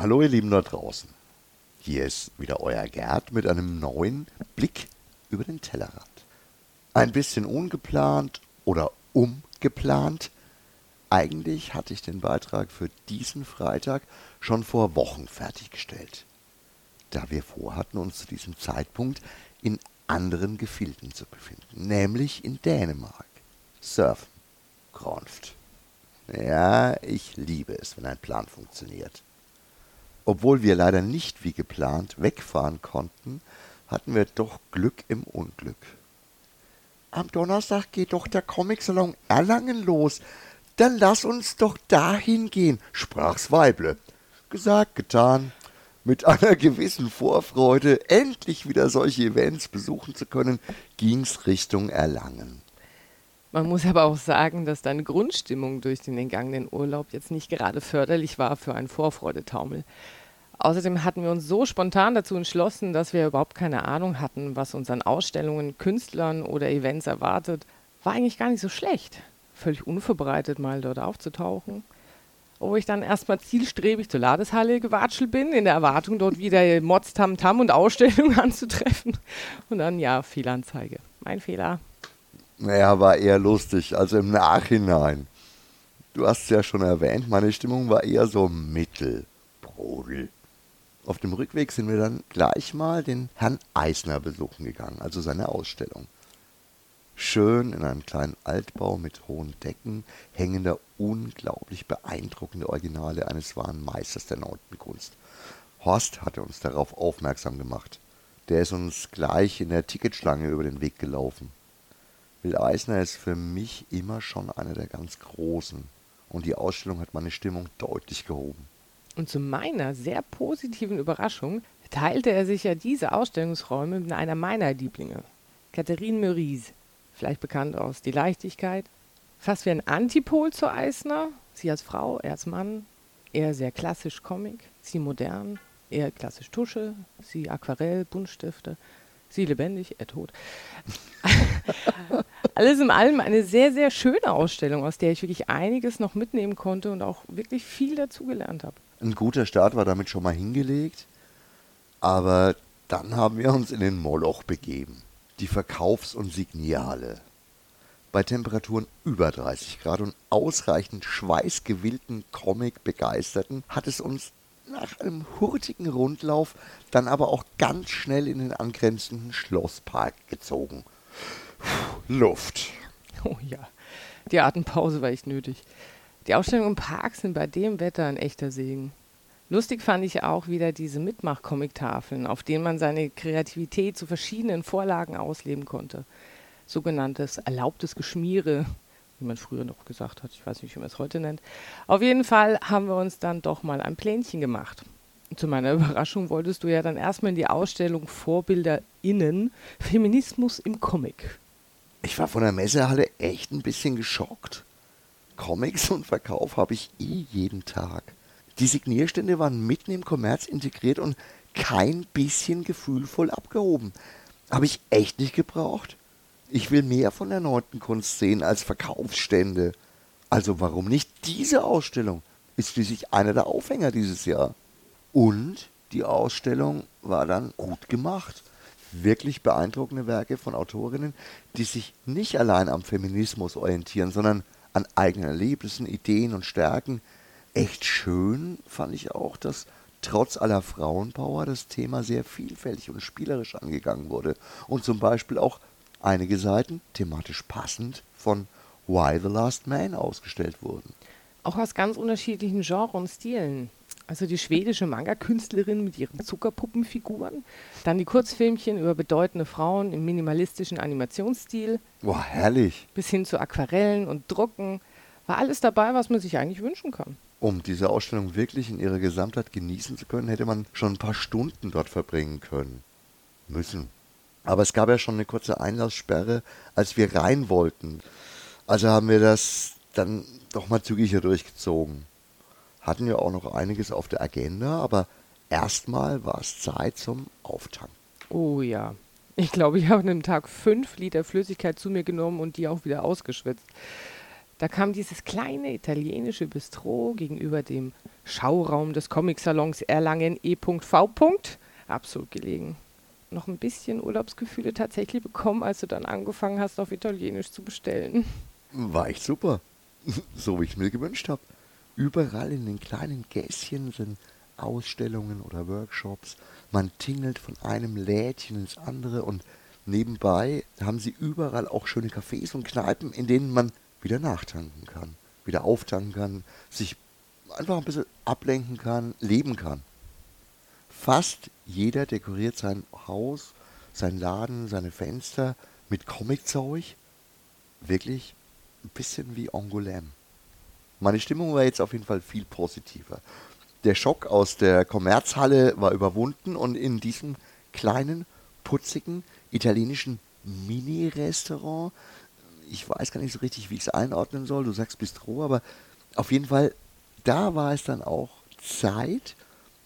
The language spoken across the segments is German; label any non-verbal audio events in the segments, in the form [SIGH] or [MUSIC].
Hallo ihr Lieben da draußen. Hier ist wieder euer Gerd mit einem neuen Blick über den Tellerrand. Ein bisschen ungeplant oder umgeplant. Eigentlich hatte ich den Beitrag für diesen Freitag schon vor Wochen fertiggestellt, da wir vorhatten, uns zu diesem Zeitpunkt in anderen Gefilden zu befinden, nämlich in Dänemark. Surfen, Gronft. Ja, ich liebe es, wenn ein Plan funktioniert. Obwohl wir leider nicht wie geplant wegfahren konnten, hatten wir doch Glück im Unglück. Am Donnerstag geht doch der Comicsalon Erlangen los. Dann lass uns doch dahin gehen, sprach's Weible. Gesagt, getan. Mit einer gewissen Vorfreude, endlich wieder solche Events besuchen zu können, ging's Richtung Erlangen. Man muss aber auch sagen, dass deine Grundstimmung durch den entgangenen Urlaub jetzt nicht gerade förderlich war für einen Vorfreudetaumel. Außerdem hatten wir uns so spontan dazu entschlossen, dass wir überhaupt keine Ahnung hatten, was uns an Ausstellungen, Künstlern oder Events erwartet. War eigentlich gar nicht so schlecht, völlig unvorbereitet mal dort aufzutauchen. Wo ich dann erstmal zielstrebig zur Ladeshalle gewatschelt bin, in der Erwartung, dort wieder Mods, Tam Tam und Ausstellungen [LAUGHS] anzutreffen. Und dann, ja, Fehlanzeige. Mein Fehler. Naja, war eher lustig, also im Nachhinein. Du hast es ja schon erwähnt, meine Stimmung war eher so mittelbrodel. Auf dem Rückweg sind wir dann gleich mal den Herrn Eisner besuchen gegangen, also seine Ausstellung. Schön in einem kleinen Altbau mit hohen Decken hängen da unglaublich beeindruckende Originale eines wahren Meisters der neunten Kunst. Horst hatte uns darauf aufmerksam gemacht. Der ist uns gleich in der Ticketschlange über den Weg gelaufen. Will Eisner ist für mich immer schon einer der ganz Großen. Und die Ausstellung hat meine Stimmung deutlich gehoben. Und zu meiner sehr positiven Überraschung teilte er sich ja diese Ausstellungsräume mit einer meiner Lieblinge, Catherine Meurice, vielleicht bekannt aus Die Leichtigkeit. Fast wie ein Antipol zu Eisner, sie als Frau, er als Mann, eher sehr klassisch Comic, sie modern, eher klassisch Tusche, sie Aquarell, Buntstifte, sie lebendig, er tot. [LAUGHS] Alles in allem eine sehr, sehr schöne Ausstellung, aus der ich wirklich einiges noch mitnehmen konnte und auch wirklich viel dazugelernt habe. Ein guter Start war damit schon mal hingelegt, aber dann haben wir uns in den Moloch begeben, die Verkaufs- und Signierhalle. Bei Temperaturen über 30 Grad und ausreichend schweißgewillten Comic-Begeisterten hat es uns nach einem hurtigen Rundlauf dann aber auch ganz schnell in den angrenzenden Schlosspark gezogen. Puh, Luft. Oh ja, die Atempause war echt nötig. Die Ausstellungen im Park sind bei dem Wetter ein echter Segen. Lustig fand ich auch wieder diese Mitmach-Comic-Tafeln, auf denen man seine Kreativität zu verschiedenen Vorlagen ausleben konnte. Sogenanntes erlaubtes Geschmiere, wie man früher noch gesagt hat. Ich weiß nicht, wie man es heute nennt. Auf jeden Fall haben wir uns dann doch mal ein Plänchen gemacht. Zu meiner [LAUGHS] Überraschung wolltest du ja dann erstmal in die Ausstellung Vorbilder innen Feminismus im Comic. Ich war von der Messehalle echt ein bisschen geschockt. Comics und Verkauf habe ich eh jeden Tag. Die Signierstände waren mitten im Kommerz integriert und kein bisschen gefühlvoll abgehoben. Habe ich echt nicht gebraucht. Ich will mehr von der neunten Kunst sehen als Verkaufsstände. Also warum nicht diese Ausstellung? Ist schließlich einer der Aufhänger dieses Jahr. Und die Ausstellung war dann gut gemacht. Wirklich beeindruckende Werke von Autorinnen, die sich nicht allein am Feminismus orientieren, sondern an eigenen Erlebnissen, Ideen und Stärken. Echt schön fand ich auch, dass trotz aller Frauenpower das Thema sehr vielfältig und spielerisch angegangen wurde und zum Beispiel auch einige Seiten thematisch passend von Why the Last Man ausgestellt wurden. Auch aus ganz unterschiedlichen Genres und Stilen. Also die schwedische Manga-Künstlerin mit ihren Zuckerpuppenfiguren, dann die Kurzfilmchen über bedeutende Frauen im minimalistischen Animationsstil. Boah, herrlich. Bis hin zu Aquarellen und Drucken. War alles dabei, was man sich eigentlich wünschen kann. Um diese Ausstellung wirklich in ihrer Gesamtheit genießen zu können, hätte man schon ein paar Stunden dort verbringen können. Müssen. Aber es gab ja schon eine kurze Einlasssperre, als wir rein wollten. Also haben wir das dann doch mal zügiger durchgezogen. Hatten ja auch noch einiges auf der Agenda, aber erstmal war es Zeit zum Auftanken. Oh ja. Ich glaube, ich habe an dem Tag fünf Liter Flüssigkeit zu mir genommen und die auch wieder ausgeschwitzt. Da kam dieses kleine italienische Bistro gegenüber dem Schauraum des Comicsalons Erlangen E.V. absolut gelegen. Noch ein bisschen Urlaubsgefühle tatsächlich bekommen, als du dann angefangen hast, auf Italienisch zu bestellen. War echt super. [LAUGHS] So wie ich mir gewünscht habe. Überall in den kleinen Gässchen sind Ausstellungen oder Workshops. Man tingelt von einem Lädchen ins andere und nebenbei haben sie überall auch schöne Cafés und Kneipen, in denen man wieder nachtanken kann, wieder auftanken kann, sich einfach ein bisschen ablenken kann, leben kann. Fast jeder dekoriert sein Haus, sein Laden, seine Fenster mit Comiczeug. Wirklich ein bisschen wie Angoulême. Meine Stimmung war jetzt auf jeden Fall viel positiver. Der Schock aus der Kommerzhalle war überwunden und in diesem kleinen, putzigen, italienischen Mini-Restaurant ich weiß gar nicht so richtig, wie ich es einordnen soll. Du sagst Bistro, aber auf jeden Fall, da war es dann auch Zeit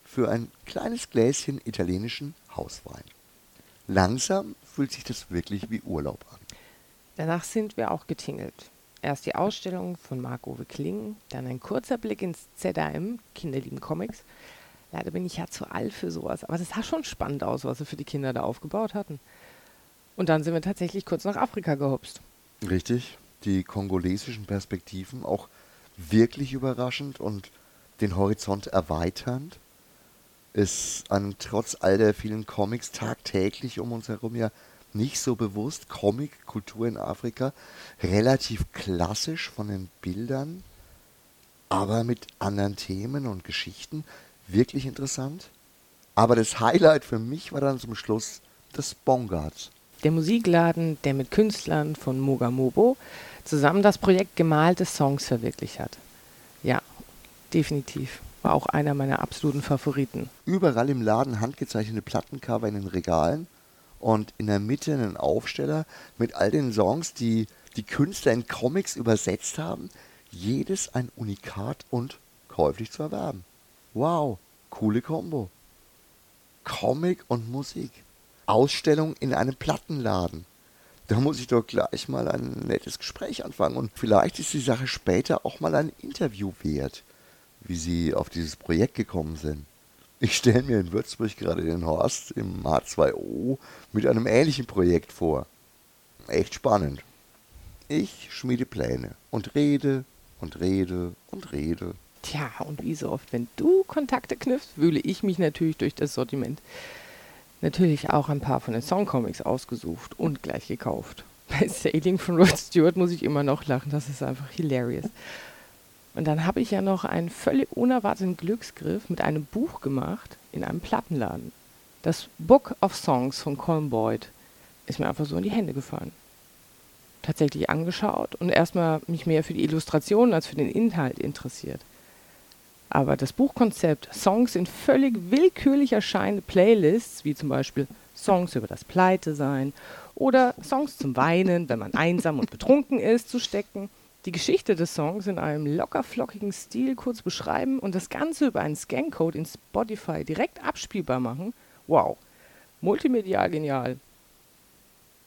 für ein kleines Gläschen italienischen Hauswein. Langsam fühlt sich das wirklich wie Urlaub an. Danach sind wir auch getingelt. Erst die Ausstellung von Marc-Uwe Kling, dann ein kurzer Blick ins ZAM, Kinderlieben Comics. Leider bin ich ja zu alt für sowas, aber es sah schon spannend aus, was sie für die Kinder da aufgebaut hatten. Und dann sind wir tatsächlich kurz nach Afrika gehopst. Richtig, die kongolesischen Perspektiven auch wirklich überraschend und den Horizont erweiternd. Ist einem trotz all der vielen Comics tagtäglich um uns herum ja nicht so bewusst. Comic-Kultur in Afrika relativ klassisch von den Bildern, aber mit anderen Themen und Geschichten wirklich interessant. Aber das Highlight für mich war dann zum Schluss das Bongards der Musikladen, der mit Künstlern von Mogamobo zusammen das Projekt Gemalte Songs verwirklicht hat. Ja, definitiv. War auch einer meiner absoluten Favoriten. Überall im Laden handgezeichnete Plattencover in den Regalen und in der Mitte einen Aufsteller mit all den Songs, die die Künstler in Comics übersetzt haben. Jedes ein Unikat und käuflich zu erwerben. Wow, coole Kombo. Comic und Musik. Ausstellung in einem Plattenladen. Da muss ich doch gleich mal ein nettes Gespräch anfangen und vielleicht ist die Sache später auch mal ein Interview wert, wie Sie auf dieses Projekt gekommen sind. Ich stelle mir in Würzburg gerade den Horst im H2O mit einem ähnlichen Projekt vor. Echt spannend. Ich schmiede Pläne und rede und rede und rede. Tja, und wie so oft, wenn du Kontakte knüpfst, wühle ich mich natürlich durch das Sortiment natürlich auch ein paar von den Songcomics ausgesucht und gleich gekauft. [LAUGHS] Bei Sailing von Rod Stewart muss ich immer noch lachen, das ist einfach hilarious. Und dann habe ich ja noch einen völlig unerwarteten Glücksgriff mit einem Buch gemacht in einem Plattenladen. Das Book of Songs von Colin Boyd ist mir einfach so in die Hände gefallen. Tatsächlich angeschaut und erstmal mich mehr für die Illustration als für den Inhalt interessiert. Aber das Buchkonzept, Songs in völlig willkürlich erscheinende Playlists, wie zum Beispiel Songs über das Pleitesein oder Songs zum Weinen, wenn man einsam und betrunken ist, zu stecken, die Geschichte des Songs in einem lockerflockigen Stil kurz beschreiben und das Ganze über einen Scancode in Spotify direkt abspielbar machen. Wow, multimedial genial.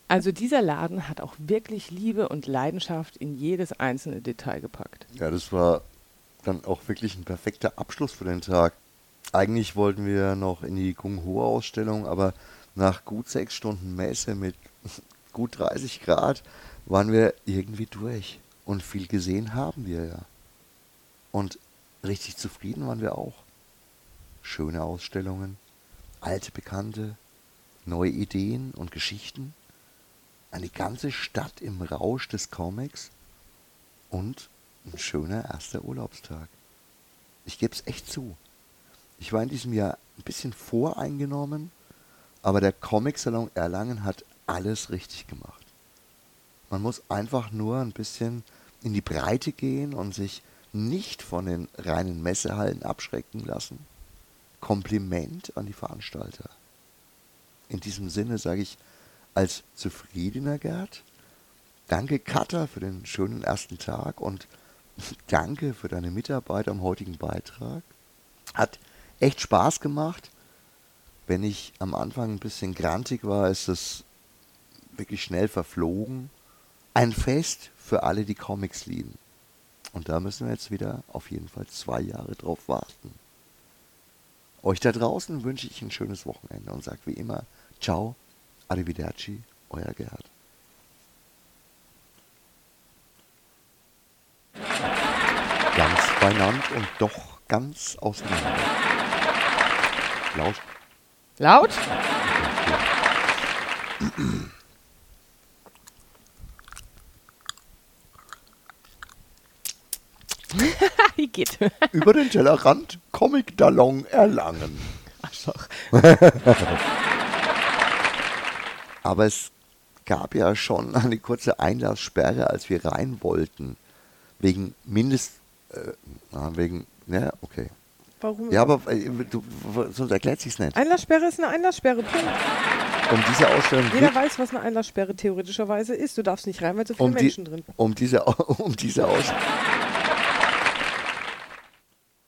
Also dieser Laden hat auch wirklich Liebe und Leidenschaft in jedes einzelne Detail gepackt. Ja, das war dann auch wirklich ein perfekter Abschluss für den Tag. Eigentlich wollten wir noch in die Kung Ho-Ausstellung, aber nach gut sechs Stunden Messe mit [LAUGHS] gut 30 Grad waren wir irgendwie durch. Und viel gesehen haben wir ja. Und richtig zufrieden waren wir auch. Schöne Ausstellungen, alte Bekannte, neue Ideen und Geschichten, eine ganze Stadt im Rausch des Comics und ein schöner erster Urlaubstag. Ich gebe es echt zu. Ich war in diesem Jahr ein bisschen voreingenommen, aber der Comic-Salon Erlangen hat alles richtig gemacht. Man muss einfach nur ein bisschen in die Breite gehen und sich nicht von den reinen Messehallen abschrecken lassen. Kompliment an die Veranstalter. In diesem Sinne sage ich als zufriedener Gerd, danke Katha für den schönen ersten Tag und [LAUGHS] Danke für deine Mitarbeit am heutigen Beitrag. Hat echt Spaß gemacht. Wenn ich am Anfang ein bisschen grantig war, ist es wirklich schnell verflogen. Ein Fest für alle, die Comics lieben. Und da müssen wir jetzt wieder auf jeden Fall zwei Jahre drauf warten. Euch da draußen wünsche ich ein schönes Wochenende und sage wie immer, ciao, arrivederci, euer Gerhard. Ganz beieinander und doch ganz auseinander. Laut. Laut? Wie geht? [LAUGHS] Über den Tellerrand Comic-Dallon erlangen. Arschloch. [LAUGHS] Aber es gab ja schon eine kurze Einlasssperre, als wir rein wollten. Wegen Mindest. Äh, wegen. Ja, okay. Warum? Ja, aber äh, du, sonst erklärt sich's nicht. Einlasssperre ist eine Einlasssperre. Punkt. Um diese Ausstellung Jeder weiß, was eine Einlasssperre theoretischerweise ist. Du darfst nicht rein, weil so viele um, die, Menschen drin. um diese, [LAUGHS] um diese Ausstellung.